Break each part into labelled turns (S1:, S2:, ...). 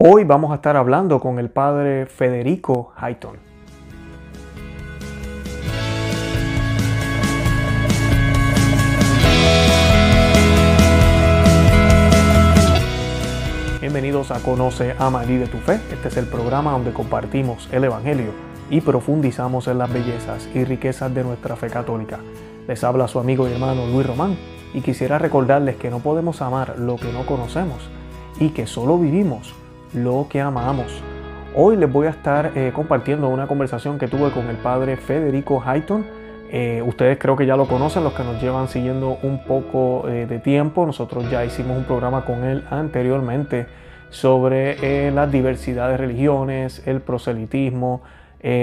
S1: Hoy vamos a estar hablando con el padre Federico Hayton. Bienvenidos a Conoce, Ama y de tu Fe. Este es el programa donde compartimos el Evangelio y profundizamos en las bellezas y riquezas de nuestra fe católica. Les habla su amigo y hermano Luis Román y quisiera recordarles que no podemos amar lo que no conocemos y que solo vivimos lo que amamos. Hoy les voy a estar eh, compartiendo una conversación que tuve con el padre Federico Hayton. Eh, ustedes creo que ya lo conocen, los que nos llevan siguiendo un poco eh, de tiempo. Nosotros ya hicimos un programa con él anteriormente sobre las diversidades de religiones, el proselitismo.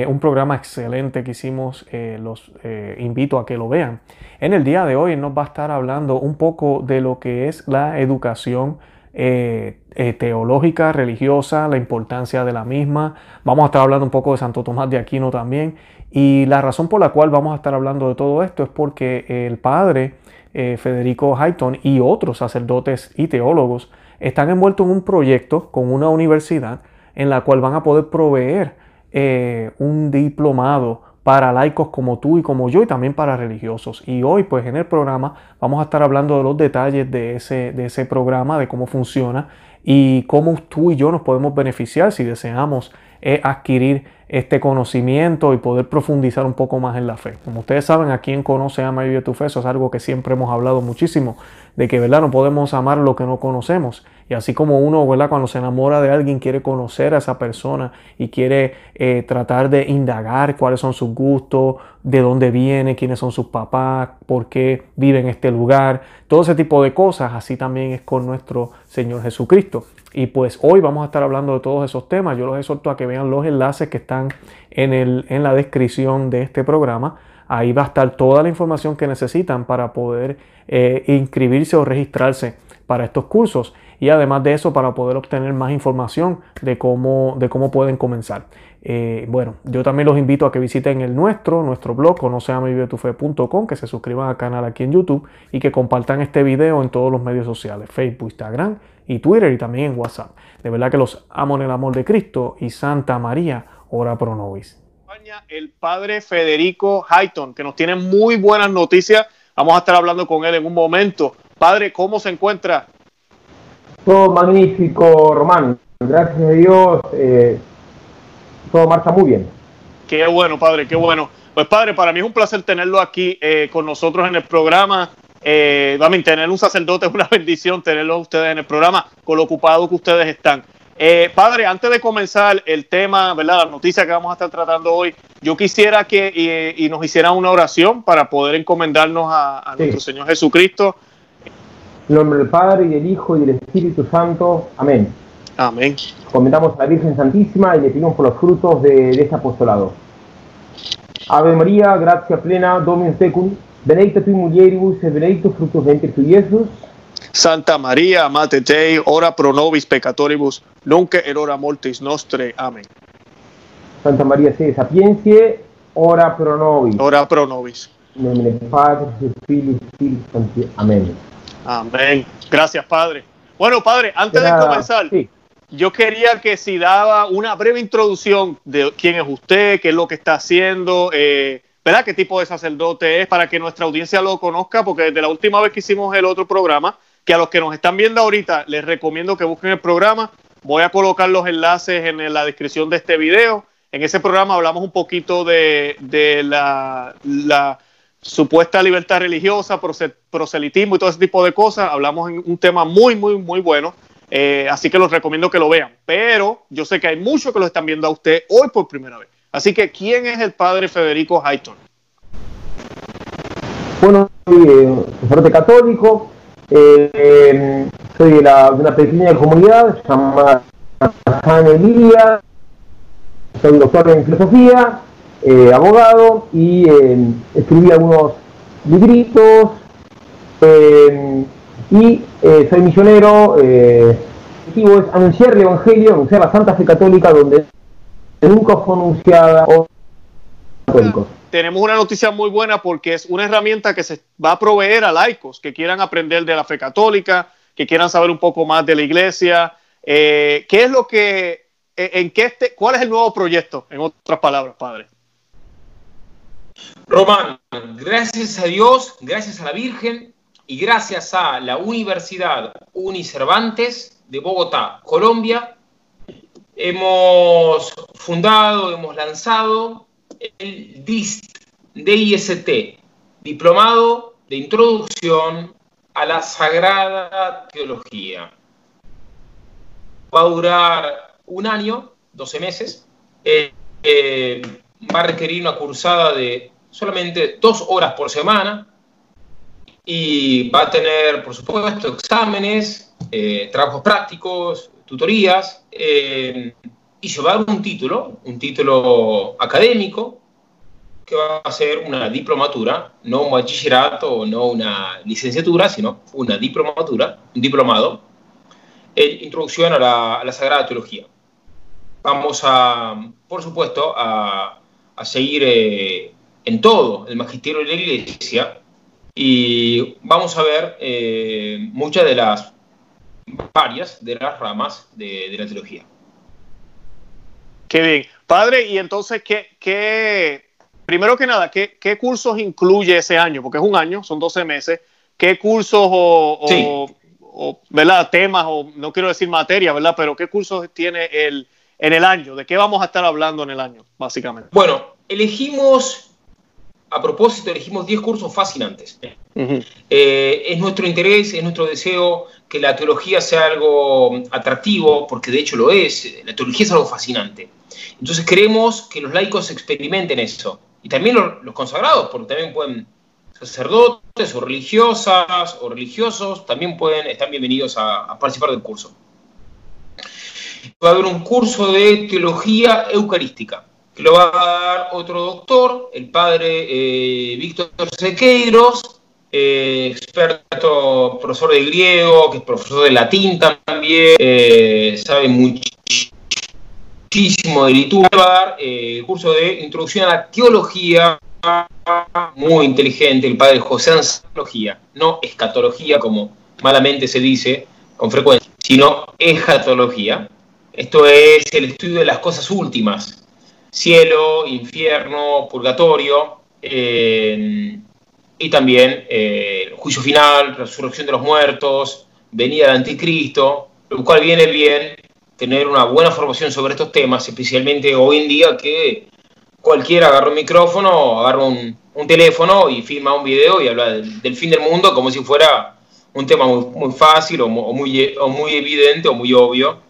S1: un programa excelente que hicimos, los invito a que lo vean. En el día de hoy nos va a estar hablando un poco de lo que es la educación eh, eh, teológica, religiosa, la importancia de la misma. Vamos a estar hablando un poco de Santo Tomás de Aquino también. Y la razón por la cual vamos a estar hablando de todo esto es porque el padre eh, Federico Hayton y otros sacerdotes y teólogos están envueltos en un proyecto con una universidad en la cual van a poder proveer un diplomado para laicos como tú y como yo y también para religiosos. Y hoy pues en el programa vamos a estar hablando de los detalles de ese, de ese programa, de cómo funciona y cómo tú y yo nos podemos beneficiar si deseamos eh, adquirir este conocimiento y poder profundizar un poco más en la fe. Como ustedes saben, aquí en Conoce, Ama y Vive tu Fe, eso es algo que siempre hemos hablado muchísimo, de que, ¿verdad? No podemos amar lo que no conocemos. Y así como uno. Cuando se enamora de alguien, quiere conocer a esa persona y quiere eh, tratar de indagar cuáles son sus gustos, de dónde viene, quiénes son sus papás, por qué vive en este lugar, todo ese tipo de cosas, así también es con nuestro Señor Jesucristo. Y pues hoy vamos a estar hablando de todos esos temas. Yo los exhorto a que vean los enlaces que están en, el, en la descripción de este programa. Ahí va a estar toda la información que necesitan para poder eh, inscribirse o registrarse para estos cursos y además de eso para poder obtener más información de cómo, de cómo pueden comenzar. Eh, bueno, yo también los invito a que visiten el nuestro, nuestro blog, conoceamivivetufe.com, que se suscriban al canal aquí en YouTube y que compartan este video en todos los medios sociales, Facebook, Instagram y Twitter y también en WhatsApp. De verdad que los amo en el amor de Cristo y Santa María, ora pro nobis.
S2: El padre Federico Hayton, que nos tiene muy buenas noticias. Vamos a estar hablando con él en un momento. Padre, ¿cómo se encuentra?
S3: Todo magnífico, Román. Gracias a Dios, eh, todo marcha muy bien.
S2: Qué bueno, padre, qué bueno. Pues padre, para mí es un placer tenerlo aquí eh, con nosotros en el programa. Eh, tener un sacerdote es una bendición, tenerlo ustedes en el programa, con lo ocupado que ustedes están. Eh, padre, antes de comenzar el tema, ¿verdad? La noticia que vamos a estar tratando hoy, yo quisiera que y, nos hiciera una oración para poder encomendarnos a, nuestro Señor Jesucristo
S3: en nombre del Padre, y del Hijo, y del Espíritu Santo. Amén.
S2: Amén.
S3: Comentamos a la Virgen Santísima y le pedimos por los frutos de, este apostolado. Ave María, gracia plena, Dominus tecum, benedicta tui mulieribus, et benedictus fructus ventris tui, Jesús.
S2: Santa María, Mate Dei, ora pro nobis peccatoribus, nunc et hora mortis nostre. Amén.
S3: Santa María se sapiencie, ora pro nobis.
S2: Ora pro nobis.
S3: En nombre del Padre, del Filio y del Espíritu Amén.
S2: Amén. Gracias, Padre. Bueno, Padre, antes de comenzar, yo quería que si daba una breve introducción de quién es usted, qué es lo que está haciendo, eh, ¿verdad? ¿Qué tipo de sacerdote es? Para que nuestra audiencia lo conozca, porque desde la última vez que hicimos el otro programa, que a los que nos están viendo ahorita les recomiendo que busquen el programa. Voy a colocar los enlaces en la descripción de este video. En ese programa hablamos un poquito de, la supuesta libertad religiosa, proselitismo y todo ese tipo de cosas. Hablamos en un tema muy, muy, muy bueno. Eh, así que los recomiendo que lo vean. Pero yo sé que hay muchos que lo están viendo a usted hoy por primera vez. Así que, ¿quién es el padre Federico Hayton?
S3: Bueno, soy eh, sacerdote católico, eh, soy de, la, de, una pequeña comunidad llamada San Emilia, soy doctor en filosofía, eh, abogado y eh, escribí algunos libritos eh, y soy misionero. el objetivo es anunciar el Evangelio, anunciar la Santa Fe Católica donde nunca fue anunciada
S2: tenemos una noticia muy buena porque es una herramienta que se va a proveer a laicos que quieran aprender de la fe católica, que quieran saber un poco más de la iglesia, ¿Qué es lo que, en qué este, cuál es el nuevo proyecto, en otras palabras, padre?
S4: Román, gracias a Dios, gracias a la Virgen y gracias a la Universidad Unicervantes de Bogotá, Colombia, hemos fundado, hemos lanzado el DIST, DIST, Diplomado de Introducción a la Sagrada Teología. Va a durar un año, 12 meses. Eh, eh, va a requerir una cursada de solamente dos horas por semana y va a tener, por supuesto, exámenes, eh, trabajos prácticos, tutorías eh, y dar un título, un título académico que va a ser una diplomatura, no un bachillerato, no una licenciatura, sino una diplomatura, un diplomado, en introducción a la, a la Sagrada Teología. Vamos a, por supuesto, a a seguir eh, en todo el magisterio de la iglesia y vamos a ver eh, muchas de las varias de las ramas de, la teología.
S2: Qué bien. Padre, y entonces, ¿qué, qué primero que nada, ¿qué, ¿qué, cursos incluye ese año? Porque es un año, son 12 meses. ¿Qué cursos o, o, ¿verdad? temas, o no quiero decir materia, ¿verdad? Pero ¿qué cursos tiene el, en el año? ¿De qué vamos a estar hablando en el año, básicamente?
S4: Bueno, elegimos, a propósito, elegimos 10 cursos fascinantes. Eh, es nuestro interés, es nuestro deseo que la teología sea algo atractivo, porque de hecho lo es, la teología es algo fascinante. Entonces queremos que los laicos experimenten eso, y también los, consagrados, porque también pueden sacerdotes o religiosas o religiosos, también pueden, están bienvenidos a participar del curso va a haber un curso de teología eucarística, que lo va a dar otro doctor, el padre eh, Víctor Sequeiros, eh, experto, profesor de griego, que es profesor de latín también, eh, sabe muchísimo de liturgia, va a dar el curso de introducción a la teología muy inteligente, el padre José Anzología, no escatología como malamente se dice con frecuencia, sino escatología, esto es el estudio de las cosas últimas, cielo, infierno, purgatorio, eh, y también eh, juicio final, resurrección de los muertos, venida del anticristo, lo cual viene bien tener una buena formación sobre estos temas, especialmente hoy en día que cualquiera agarra un micrófono, agarra un, teléfono y filma un video y habla del, fin del mundo como si fuera un tema muy, fácil o muy, o muy evidente o muy obvio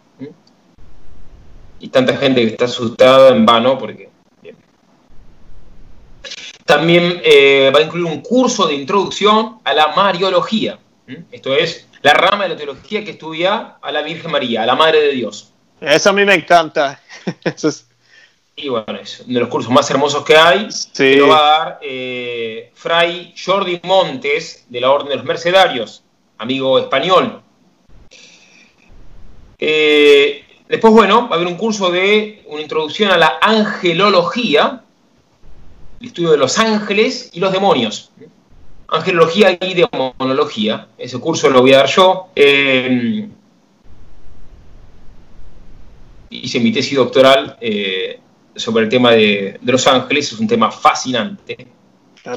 S4: y tanta gente que está asustada en vano porque... También eh, va a incluir un curso de introducción a la Mariología. Esto es la rama de la teología que estudia a la Virgen María, a la Madre de Dios.
S2: Eso a mí me encanta.
S4: Y bueno, es uno de los cursos más hermosos que hay. Sí. lo va a dar eh, Fray Jordi Montes, de la Orden de los Mercedarios, amigo español. Eh, Después, bueno, va a haber un curso de una introducción a la angelología, el estudio de los ángeles y los demonios. Angelología y demonología. Ese curso lo voy a dar yo. Eh, hice mi tesis doctoral eh, sobre el tema de, los ángeles. Es un tema fascinante.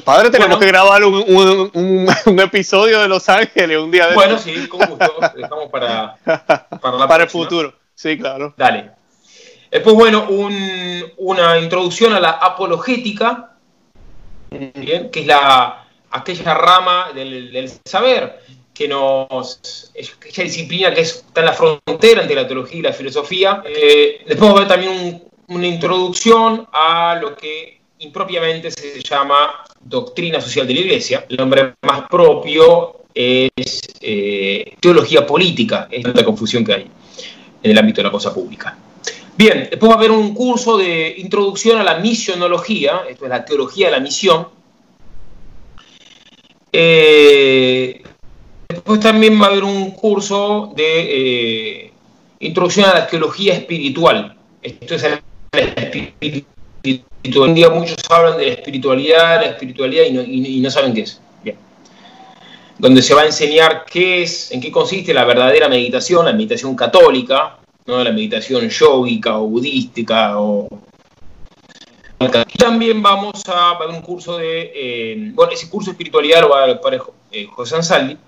S2: Padre, tenemos que grabar un, episodio de Los Ángeles un día de
S4: Bueno, sí, con gusto. Dejamos para,
S2: para, para el futuro. Sí, claro.
S4: Dale. Después, bueno, una introducción a la apologética, que es la, aquella rama del, saber que nos. aquella disciplina que está en la frontera entre la teología y la filosofía. Eh, después va a haber también una introducción a lo que impropiamente se llama doctrina social de la Iglesia. El nombre más propio es eh, teología política, es la confusión que hay en el ámbito de la cosa pública. Bien, después va a haber un curso de introducción a la misionología, esto es la teología de la misión. Eh, después también va a haber un curso de eh, introducción a la teología espiritual. Esto es la espiritualidad. Muchos hablan de la espiritualidad, la espiritualidad y no saben qué es. Donde se va a enseñar qué es, en qué consiste la verdadera meditación, la meditación católica, ¿no? la meditación yógica o budística o también vamos a ver un curso de, eh, bueno, ese curso de espiritualidad lo va a dar el padre eh, José Ansaldi,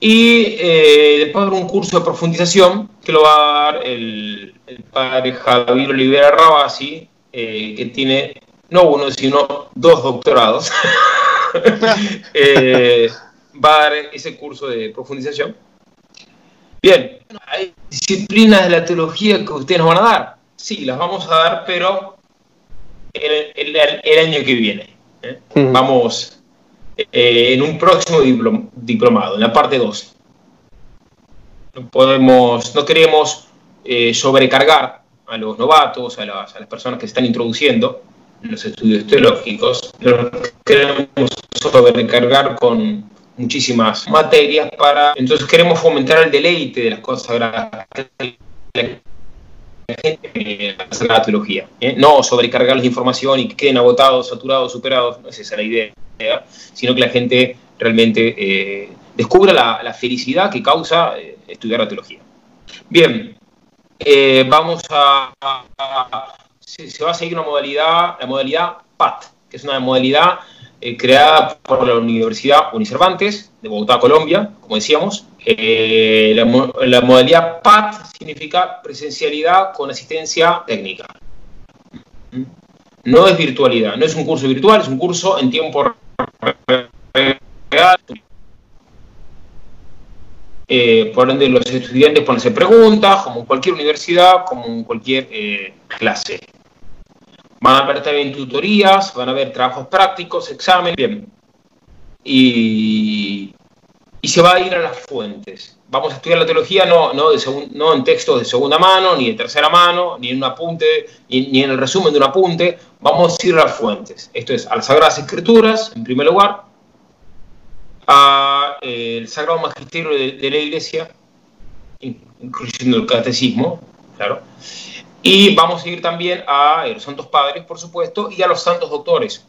S4: y eh, después haber un curso de profundización que lo va a dar el, padre Javier Olivera Rabasi, que tiene no uno, sino dos doctorados. va a dar ese curso de profundización. Bien, hay disciplinas de la teología que ustedes nos van a dar. Sí, las vamos a dar, pero el, año que viene. ¿eh? Vamos eh, en un próximo diplomado, en la parte 2. No, podemos, no queremos eh, sobrecargar a los novatos, a las, personas que se están introduciendo en los estudios teológicos. No queremos sobrecargar con muchísimas materias para entonces queremos fomentar el deleite de las cosas sagradas gente la teología. ¿eh? No sobrecargarles de información y que queden agotados, saturados, superados, no es esa la idea, sino que la gente realmente eh, descubra la, felicidad que causa eh, estudiar la teología. Bien, vamos a, se, va a seguir una modalidad, la modalidad PAT, que es una modalidad creada por la Universidad Unicervantes de Bogotá, Colombia, como decíamos, eh, la, modalidad PAT significa presencialidad con asistencia técnica. No es virtualidad, no es un curso virtual, es un curso en tiempo real. Eh, por ende, los estudiantes pueden preguntas, como en cualquier universidad, como en cualquier eh, clase. Van a haber también tutorías, van a haber trabajos prácticos, exámenes. Bien. Y y se va a ir a las fuentes. Vamos a estudiar la teología no, no, de no en textos de segunda mano, ni de tercera mano, ni en un apunte, ni, en el resumen de un apunte. Vamos a ir a las fuentes. Esto es a las Sagradas Escrituras, en primer lugar, al eh, Sagrado Magisterio de, la Iglesia, incluyendo el Catecismo, claro. Y vamos a ir también a los Santos Padres, por supuesto, y a los Santos Doctores,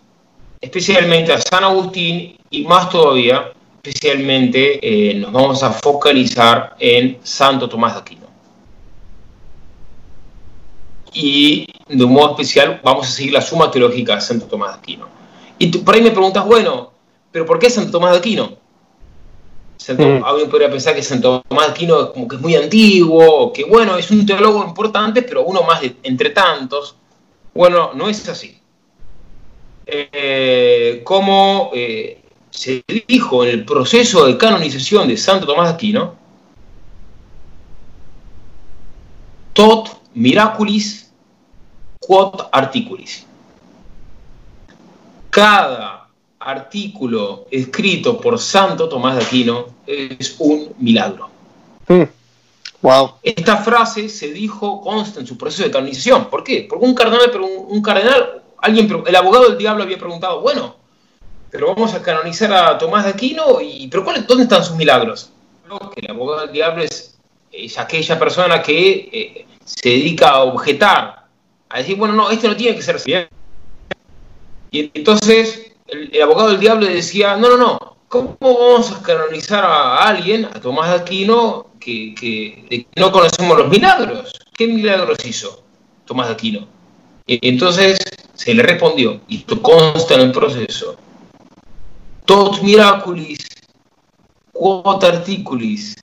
S4: especialmente a San Agustín y más todavía especialmente eh, nos vamos a focalizar en Santo Tomás de Aquino. Y de un modo especial vamos a seguir la suma teológica de Santo Tomás de Aquino. Y por ahí me preguntas, bueno, ¿pero por qué Santo Tomás de Aquino? Mm. Alguien podría pensar que Santo Tomás Aquino como que es muy antiguo, que bueno, es un teólogo importante, pero uno más de, entre tantos. Bueno, no es así. Eh, como eh, se dijo en el proceso de canonización de Santo Tomás de Aquino, tot miraculis quod articulis. Cada artículo escrito por Santo Tomás de Aquino es un milagro. Hmm. Wow. Esta frase se dijo, consta en su proceso de canonización. ¿Por qué? Porque un cardenal, un cardenal, alguien, el abogado del diablo había preguntado, bueno, pero vamos a canonizar a Tomás de Aquino, y, pero ¿dónde están sus milagros? Que el abogado del diablo es, aquella persona que eh, se dedica a objetar, a decir, bueno, no, este no tiene que ser así. Y entonces el, abogado del diablo decía, no, no, no, ¿cómo vamos a canonizar a alguien, a Tomás de Aquino, que, que no conocemos los milagros? ¿Qué milagros hizo Tomás de Aquino? Entonces se le respondió, y esto consta en el proceso, tot miraculis, quod articulis.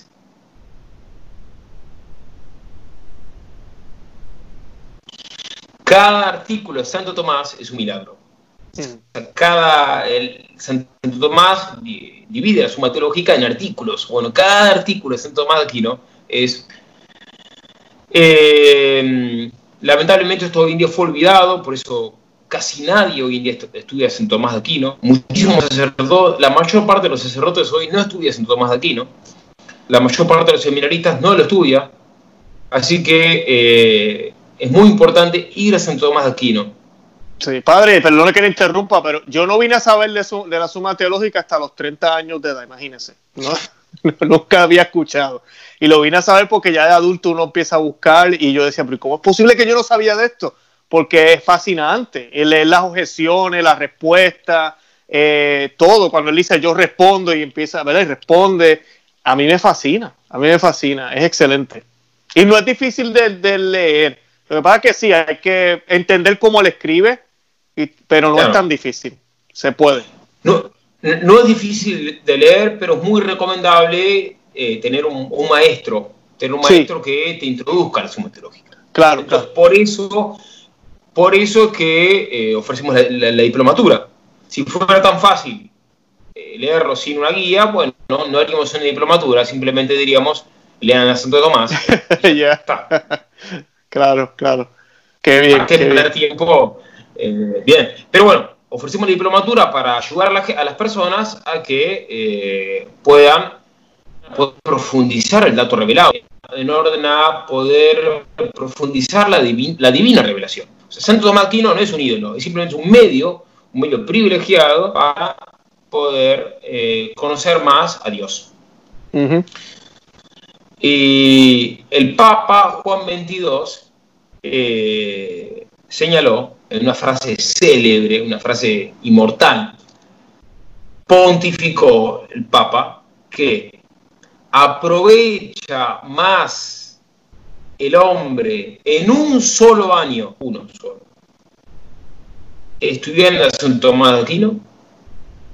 S4: Cada artículo de Santo Tomás es un milagro. Cada, Santo Tomás divide la suma teológica en artículos. Bueno, cada artículo de Santo Tomás de Aquino es... Eh, lamentablemente esto hoy en día fue olvidado, por eso casi nadie hoy en día estudia San Tomás de Aquino. Muchísimos sacerdotes, la mayor parte de los sacerdotes hoy no estudia San Tomás de Aquino. La mayor parte de los seminaristas no lo estudia. Así que eh, es muy importante ir a San Tomás de Aquino.
S2: Sí, padre, perdone que le interrumpa, pero yo no vine a saber de, de la suma teológica hasta los 30 años de edad, imagínense. ¿no? nunca había escuchado. Y lo vine a saber porque ya de adulto uno empieza a buscar y yo decía, pero ¿cómo es posible que yo no sabía de esto? porque es fascinante. Leer las objeciones, las respuestas, eh, todo, cuando él dice yo respondo y empieza, ¿verdad? Y responde, a mí me fascina, a mí me fascina, es excelente. Y no es difícil de, leer, lo que pasa es que sí, hay que entender cómo él escribe, pero no es tan difícil, se puede.
S4: No, no es difícil de leer, pero es muy recomendable eh, tener un, maestro, tener un maestro que te introduzca a la suma teológica.
S2: Claro,
S4: Por eso, por eso que eh, ofrecemos la, diplomatura. Si fuera tan fácil eh, leerlo sin una guía, bueno, no, no haríamos una diplomatura, simplemente diríamos, lean a Santo Tomás.
S2: ya está. claro, claro. Qué bien.
S4: que perder tiempo. Bien, pero bueno, ofrecemos la diplomatura para ayudar a, las personas a que puedan profundizar el dato revelado, en orden a poder profundizar la, la divina revelación. Santo Tomás Aquino no es un ídolo, es simplemente un medio, un medio privilegiado para poder eh, conocer más a Dios. Y el Papa Juan XXII eh, señaló en una frase célebre, una frase inmortal, pontificó el Papa que aprovecha más el hombre en un solo año, uno solo, estudiando a San Tomás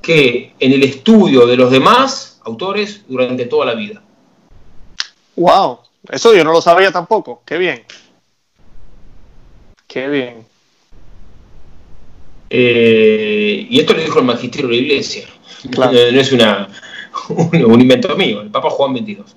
S4: que en el estudio de los demás autores durante toda la vida.
S2: ¡Wow! Eso yo no lo sabía tampoco. ¡Qué bien! ¡Qué bien!
S4: Eh, y esto lo dijo el magisterio de la iglesia. no es una, un, invento mío, el Papa Juan 22.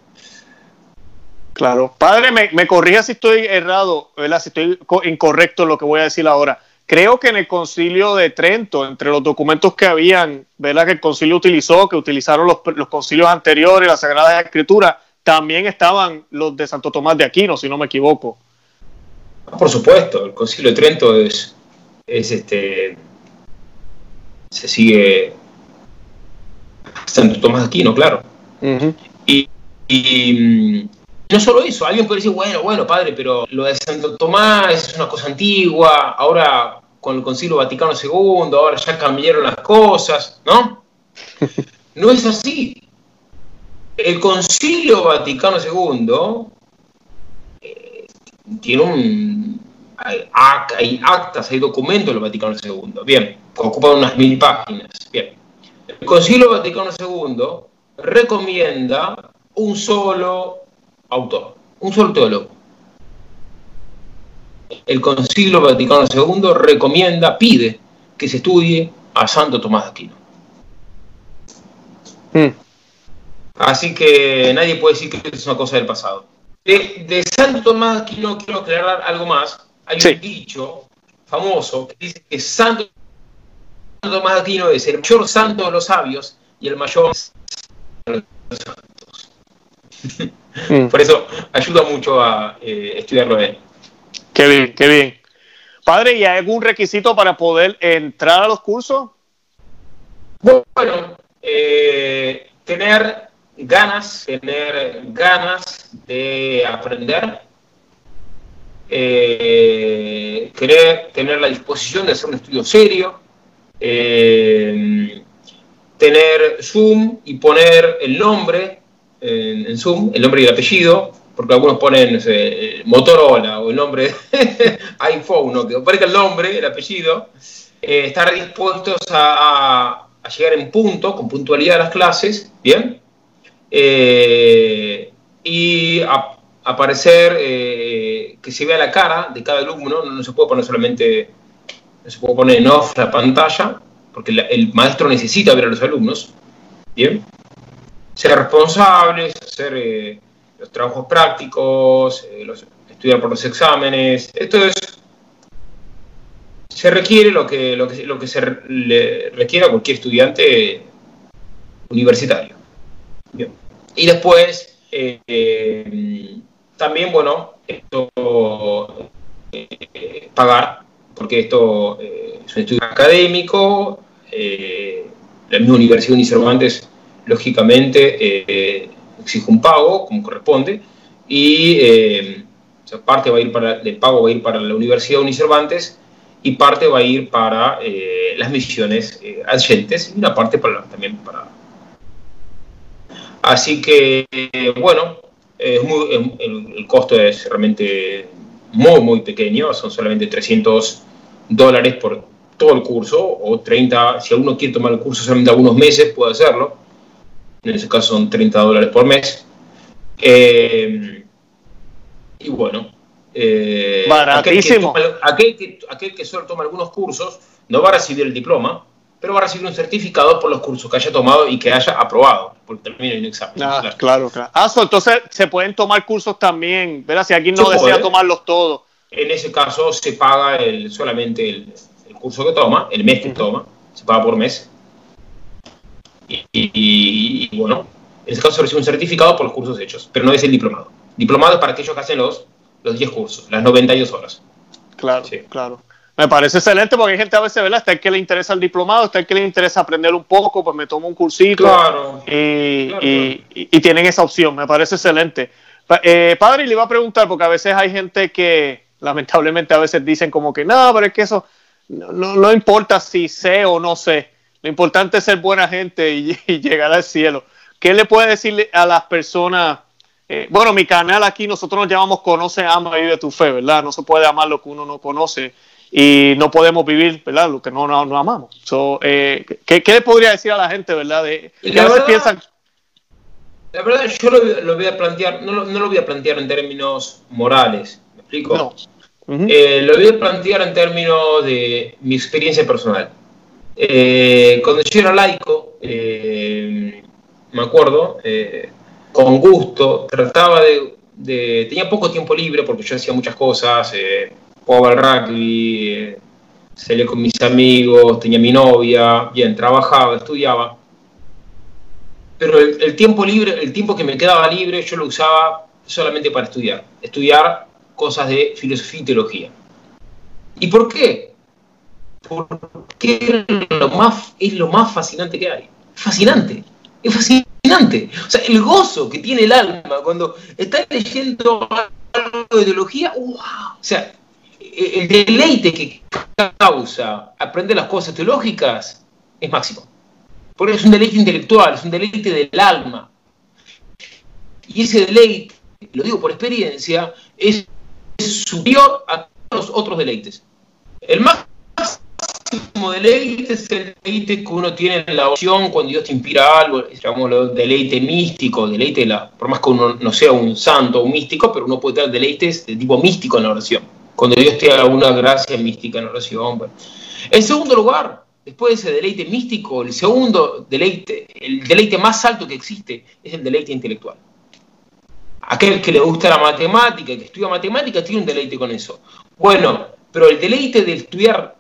S2: Claro. Padre, me, me corrija si estoy errado, si estoy incorrecto en lo que voy a decir ahora. Creo que en el concilio de Trento, entre los documentos que habían, ¿verdad? que el concilio utilizó, que utilizaron los, los concilios anteriores, la Sagrada Escritura, también estaban los de Santo Tomás de Aquino, si no me equivoco.
S4: Por supuesto, el concilio de Trento es, es este, se sigue Santo Tomás de Aquino, claro. y, mm, no solo eso, alguien puede decir, bueno, bueno, padre, pero lo de Santo Tomás es una cosa antigua, ahora con el Concilio Vaticano II, ahora ya cambiaron las cosas, ¿no? No es así. El Concilio Vaticano II eh, tiene un... Hay, actas, hay documentos del Vaticano II, bien, ocupan unas mil páginas, bien el Concilio Vaticano II recomienda un solo autor, un solo teólogo. El Concilio Vaticano II recomienda, pide que se estudie a Santo Tomás de Aquino. Hmm. Así que nadie puede decir que es una cosa del pasado. De, Santo Tomás de Aquino quiero aclarar algo más. Hay un dicho famoso que dice que Santo Tomás de Aquino es el mayor santo de los sabios y el mayor de los santos. Mm. Por eso ayuda mucho a eh, estudiarlo él.
S2: Qué bien, qué bien. Padre, ¿y hay algún requisito para poder entrar a los cursos?
S4: Bueno, eh, tener ganas, tener ganas de aprender, eh, querer tener la disposición de hacer un estudio serio, eh, tener Zoom y poner el nombre en, Zoom, el nombre y el apellido, porque algunos ponen Motorola o el nombre iPhone, ¿no? que aparezca el nombre, el apellido, eh, estar dispuestos a, llegar en punto, con puntualidad a las clases, ¿bien? Eh, y aparecer, que se vea la cara de cada alumno, no se puede poner solamente se puede poner en off la pantalla, porque el maestro necesita ver a los alumnos, ¿bien? Ser responsables, hacer eh, los trabajos prácticos, eh, estudiar por los exámenes, esto es, se requiere lo que, lo que, lo que se le requiere a cualquier estudiante universitario. Y después, eh, también, bueno, esto, pagar porque esto eh, es un estudio académico, eh, la misma Universidad Unicervantes, lógicamente, eh, exige un pago, como corresponde, y parte va a ir para, del pago va a ir para la Universidad Unicervantes, y parte va a ir para eh, las misiones eh, y una parte para, también para... Así que, bueno, el, costo es realmente muy, muy pequeño, son solamente 300 dólares por todo el curso, o 30, si alguno quiere tomar el curso solamente algunos meses, puede hacerlo. En ese caso son 30 dólares por mes. Eh, y bueno,
S2: eh.
S4: Aquel que, aquel, que, solo toma algunos cursos no va a recibir el diploma, pero va a recibir un certificado por los cursos que haya tomado y que haya aprobado, porque termina un examen.
S2: Ah, claro, claro. Ah, entonces se pueden tomar cursos también, ¿verdad? Si alguien no desea tomarlos todos.
S4: En ese caso se paga el, solamente el, curso que toma, el mes que toma, se paga por mes. Y, bueno, en ese caso recibe un certificado por los cursos hechos, pero no es el diplomado. Diplomado es para aquellos que hacen los, los 10 cursos, las 92 horas.
S2: Claro, claro. Me parece excelente porque hay gente a veces, ¿verdad? Está el que le interesa el diplomado, está el que le interesa aprender un poco, pues me tomo un cursito.
S4: Claro.
S2: Y, y, tienen esa opción, me parece excelente. Eh, padre, le iba a preguntar, porque a veces hay gente que lamentablemente a veces dicen como que no, pero es que eso no, no, importa si sé o no sé. Lo importante es ser buena gente y, llegar al cielo. ¿Qué le puede decirle a las personas? Eh, bueno, mi canal aquí nosotros nos llamamos Conoce, Ama y Vive tu Fe, ¿verdad? No se puede amar lo que uno no conoce y no podemos vivir, ¿verdad? Lo que no, no, amamos. Eh, ¿qué, le podría decir a la gente, ¿verdad? De,
S4: que a veces piensan... La verdad, yo lo, voy a plantear, no lo, no lo voy a plantear en términos morales, ¿me explico? No. Eh, lo voy a plantear en términos de mi experiencia personal. Eh, cuando yo era laico, eh, me acuerdo, con gusto, trataba de, Tenía poco tiempo libre porque yo hacía muchas cosas, jugaba al rugby, salía con mis amigos, tenía mi novia, bien, trabajaba, estudiaba. Pero el, tiempo libre, el tiempo que me quedaba libre, yo lo usaba solamente para estudiar. Estudiar cosas de filosofía y teología. ¿Y por qué? Porque lo más, es lo más fascinante que hay. Fascinante. Es fascinante. O sea, el gozo que tiene el alma cuando está leyendo algo de teología. O sea, el deleite que causa aprender las cosas teológicas es máximo. Porque es un deleite intelectual, es un deleite del alma. Y ese deleite, lo digo por experiencia, es superior a los otros deleites. El máximo deleite es el deleite que uno tiene en la oración cuando Dios te inspira algo, llamémoslo deleite místico, deleite, la, por más que uno no sea un santo o un místico, pero uno puede tener deleites de tipo místico en la oración. Cuando Dios te da una gracia mística en la oración. En segundo lugar, después de ese deleite místico, el segundo deleite, el deleite más alto que existe es el deleite intelectual. Aquel que le gusta la matemática, que estudia matemática, tiene un deleite con eso. Bueno, pero el deleite de estudiar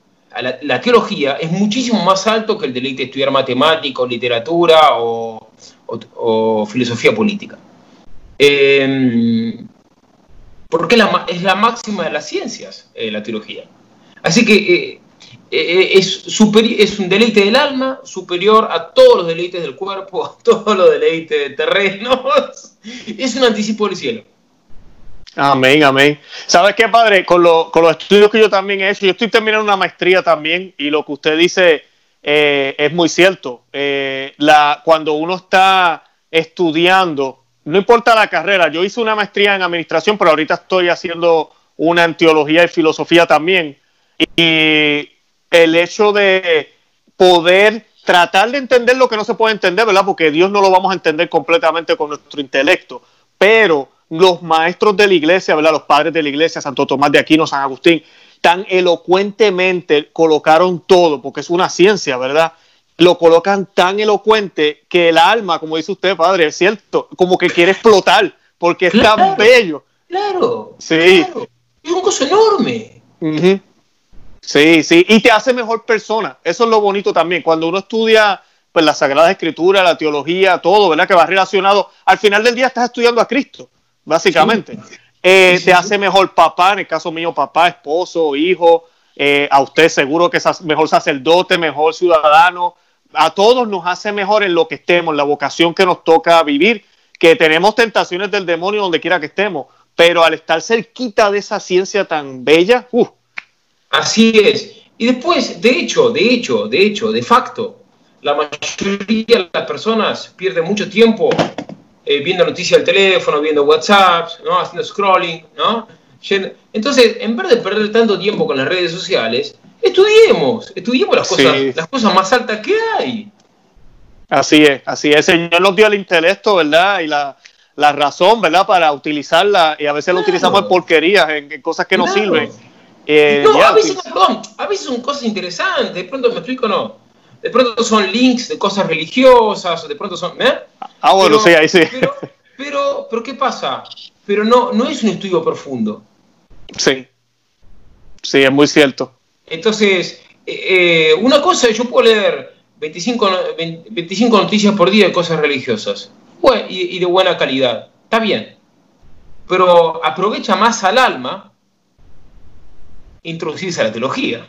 S4: la, teología es muchísimo más alto que el deleite de estudiar matemática o literatura o, filosofía política. Em, porque es la máxima de las ciencias, eh, la teología. Así que eh, eh, es, un deleite del alma superior a todos los deleites del cuerpo, a todos los deleites de terrenos. Es un anticipo del cielo.
S2: Amén, amén. ¿Sabes qué, padre? Con, los estudios que yo también he hecho, yo estoy terminando una maestría también y lo que usted dice es muy cierto. Cuando uno está estudiando, no importa la carrera, yo hice una maestría en administración, pero ahorita estoy haciendo una en teología y filosofía también. Y el hecho de poder tratar de entender lo que no se puede entender, ¿verdad? Porque Dios no lo vamos a entender completamente con nuestro intelecto, pero los maestros de la iglesia, ¿verdad? Los padres de la iglesia, Santo Tomás de Aquino, San Agustín, tan elocuentemente colocaron todo, porque es una ciencia, ¿verdad? Lo colocan tan elocuente que el alma, como dice usted, padre, es cierto, como que quiere explotar, porque es tan bello.
S4: Claro.
S2: Sí.
S4: Es un cosa enorme.
S2: Sí, sí, y te hace mejor persona. Eso es lo bonito también. Cuando uno estudia pues, la Sagrada Escritura, la teología, todo, ¿verdad? Que va relacionado. Al final del día estás estudiando a Cristo, básicamente. Eh, te hace mejor papá, en el caso mío, papá, esposo, hijo. Eh, a usted seguro que es mejor sacerdote, mejor ciudadano. A todos nos hace mejor en lo que estemos, la vocación que nos toca vivir, que tenemos tentaciones del demonio donde quiera que estemos, pero al estar cerquita de esa ciencia tan bella, uh,
S4: Así es. Y después, de hecho, de hecho, de hecho, de facto, la mayoría de las personas pierden mucho tiempo eh, viendo noticias del teléfono, viendo WhatsApp, ¿no? haciendo scrolling, ¿no? Entonces, en vez de perder tanto tiempo con las redes sociales, estudiemos, estudiemos las cosas, las cosas más altas que hay.
S2: Así es, así es. El Señor nos dio el intelecto, ¿verdad? Y la, razón, ¿verdad? Para utilizarla y a veces lo utilizamos en porquerías, en, cosas que no sirven.
S4: Eh, no, a veces, perdón, a veces son cosas interesantes, de pronto me explico, no. De pronto son links de cosas religiosas, de pronto son. ¿eh?
S2: Ah, bueno, sí, ahí sí.
S4: Pero, pero, ¿qué pasa? Pero no, no es un estudio profundo.
S2: Sí. Sí, es muy cierto.
S4: Entonces, eh, una cosa, yo puedo leer 25, 25 noticias por día de cosas religiosas y, y de buena calidad. Está bien. Pero aprovecha más al alma introducirse a la teología.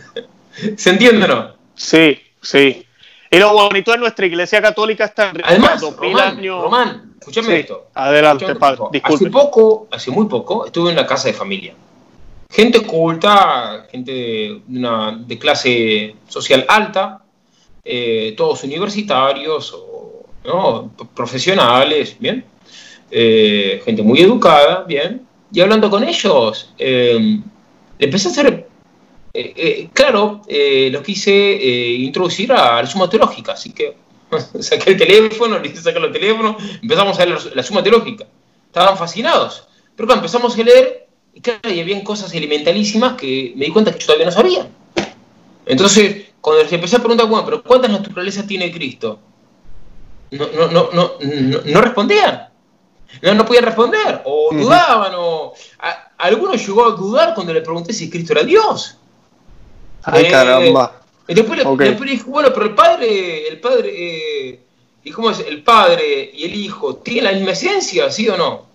S4: ¿Se entiende o no?
S2: Sí, sí. Y lo bonito de nuestra iglesia católica está
S4: en Además, Román, Román, escúchame esto.
S2: Adelante, padre.
S4: Hace poco, hace muy poco, estuve en una casa de familia. Gente culta, gente de, clase social alta, eh, todos universitarios o profesionales, bien. Eh, gente muy educada, bien. Y hablando con ellos, eh, empecé a hacer, eh, claro, los quise introducir a la suma teológica, así que saqué el teléfono, le hice sacar el teléfono, empezamos a leer la suma teológica. Estaban fascinados. Pero cuando empezamos a leer, y claro, y había cosas elementalísimas que me di cuenta que yo todavía no sabía. Entonces, cuando les empecé a preguntar, bueno, pero ¿cuántas naturalezas tiene Cristo? No, no, no, no, no, respondían. No, no podían responder, o dudaban, o algunos llegó a dudar cuando le pregunté si Cristo era Dios.
S2: Ay, caramba.
S4: Y después, le, dije, bueno, pero el padre, el padre, eh, ¿y cómo es? El padre y el hijo, ¿tienen la misma esencia, sí o no?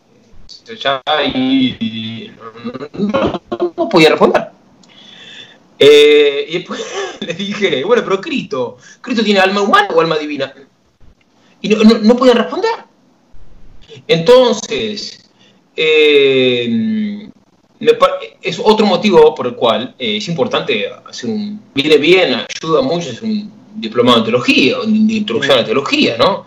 S4: Ya y, no, podía responder. Eh, y después le dije, bueno, pero Cristo, ¿Cristo tiene alma humana o alma divina? Y no, no, responder. Entonces, eh, es otro motivo por el cual eh, es importante hacer un. Viene bien, ayuda mucho, es un diplomado de teología, de introducción a teología, ¿no?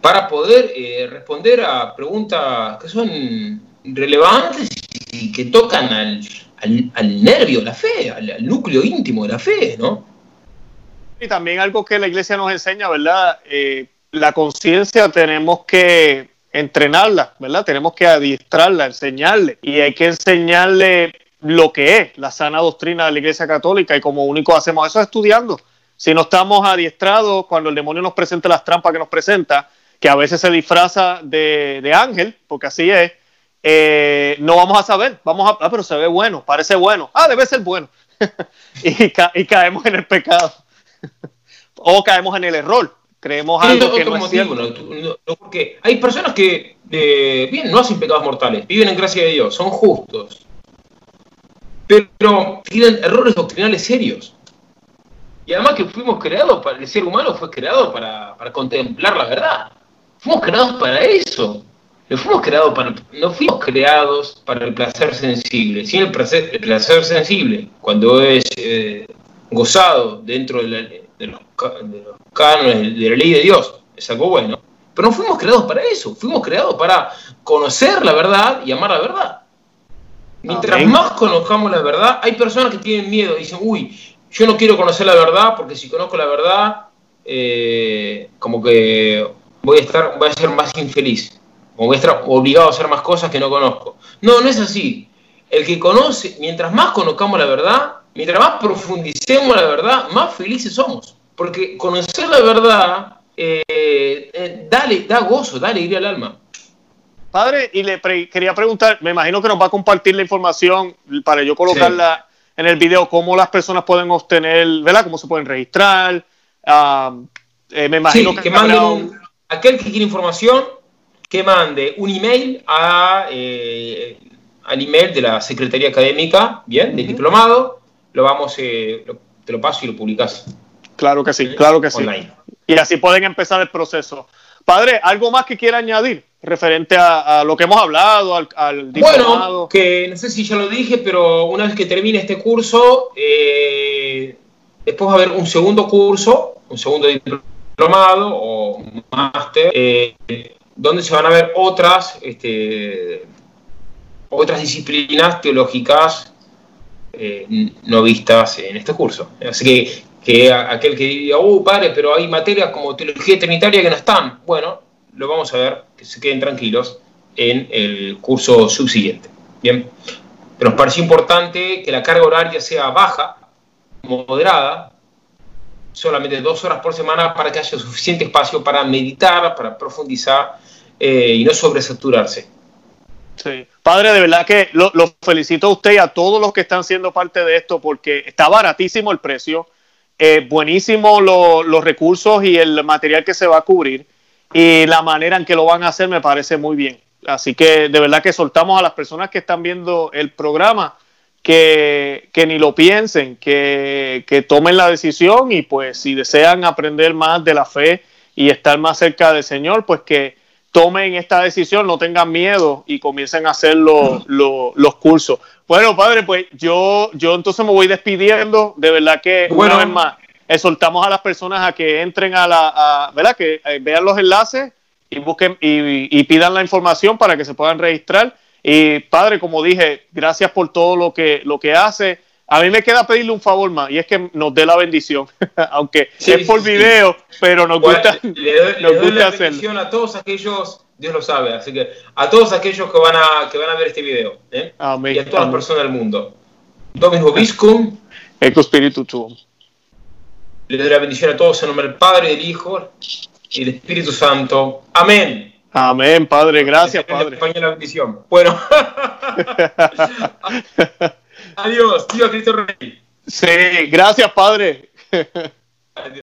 S4: Para poder responder a preguntas que son relevantes y que tocan al, al, nervio de la fe, al, núcleo íntimo de la fe, ¿no?
S2: Y también algo que la iglesia nos enseña, ¿verdad? la conciencia tenemos que entrenarla, ¿verdad? Tenemos que adiestrarla, enseñarle. Y hay que enseñarle lo que es la sana doctrina de la Iglesia Católica y como único hacemos eso estudiando. Si no estamos adiestrados cuando el demonio nos presenta las trampas que nos presenta, que a veces se disfraza de, ángel, porque así es, eh, no vamos a saber. Vamos a, ah, pero se ve bueno, parece bueno. Ah, debe ser bueno. y, y caemos en el pecado. o caemos en el error creemos algo que no es cierto.
S4: porque hay personas que, eh, bien, no hacen pecados mortales, viven en gracia de Dios, son justos, pero tienen errores doctrinales serios. Y además que fuimos creados, para, el ser humano fue creado para, contemplar la verdad. Fuimos creados para eso. No fuimos creados para, no fuimos creados para el placer sensible. Sin el placer, el placer sensible, cuando es eh, gozado dentro de la, de los, cánones de la ley de Dios, es algo bueno. Pero no fuimos creados para eso, fuimos creados para conocer la verdad y amar la verdad. Mientras más conozcamos la verdad, hay personas que tienen miedo dicen, uy, yo no quiero conocer la verdad porque si conozco la verdad, eh, como que voy a estar, voy a ser más infeliz, o voy a estar obligado a hacer más cosas que no conozco. No, no es así. El que conoce, mientras más conozcamos la verdad, mientras más profundicemos la verdad, más felices somos. Porque conocer la verdad eh, eh, dale, da gozo, da alegría al alma.
S2: Padre, y le quería preguntar, me imagino que nos va a compartir la información para yo colocarla en el video, cómo las personas pueden obtener, ¿verdad? Cómo se pueden registrar. Ah,
S4: eh, me imagino que, manden aquel que quiere información, que mande un email a, al email de la Secretaría Académica, bien, del diplomado, lo vamos, eh, te lo paso y lo publicas.
S2: Claro que sí, claro que sí. Y así pueden empezar el proceso. Padre, ¿algo más que quiera añadir referente a, lo que hemos hablado, al, al
S4: Bueno, que no sé si ya lo dije, pero una vez que termine este curso, eh, después va a haber un segundo curso, un segundo diplomado o máster, eh, donde se van a ver otras, este, otras disciplinas teológicas eh, no vistas en este curso. Así que, que aquel que diga, uh, padre, pero hay materias como teología trinitaria que no están. Bueno, lo vamos a ver, que se queden tranquilos en el curso subsiguiente. Bien, pero nos parece importante que la carga horaria sea baja, moderada, solamente dos horas por semana para que haya suficiente espacio para meditar, para profundizar eh, y no sobresaturarse.
S2: Sí. Padre, de verdad que lo, felicito a usted y a todos los que están siendo parte de esto porque está baratísimo el precio, eh, buenísimo los recursos y el material que se va a cubrir y la manera en que lo van a hacer me parece muy bien. Así que de verdad que soltamos a las personas que están viendo el programa que, ni lo piensen, que, que tomen la decisión y pues si desean aprender más de la fe y estar más cerca del Señor, pues que tomen esta decisión, no tengan miedo y comiencen a hacer los cursos. Bueno, padre, pues yo, yo entonces me voy despidiendo. De verdad que una vez más, exhortamos a las personas a que entren a la, ¿verdad? Que eh, vean los enlaces y busquen y, pidan la información para que se puedan registrar. Y padre, como dije, gracias por todo lo que, lo que hace. A mí me queda pedirle un favor más y es que nos dé la bendición, aunque es por video, pero nos gusta,
S4: le doy, la bendición a todos aquellos, Dios lo sabe, así que a todos aquellos que van a, que van a ver este video ¿eh? y a todas las personas del mundo. Dominus Vobiscum.
S2: Eco Spiritu Tuum.
S4: Le doy la bendición a todos en nombre del Padre, del Hijo y del Espíritu Santo. Amén.
S2: Amén, Padre, gracias, Padre.
S4: España la bendición. Bueno. Adiós, tío Cristo Rey.
S2: Sí, gracias, Padre.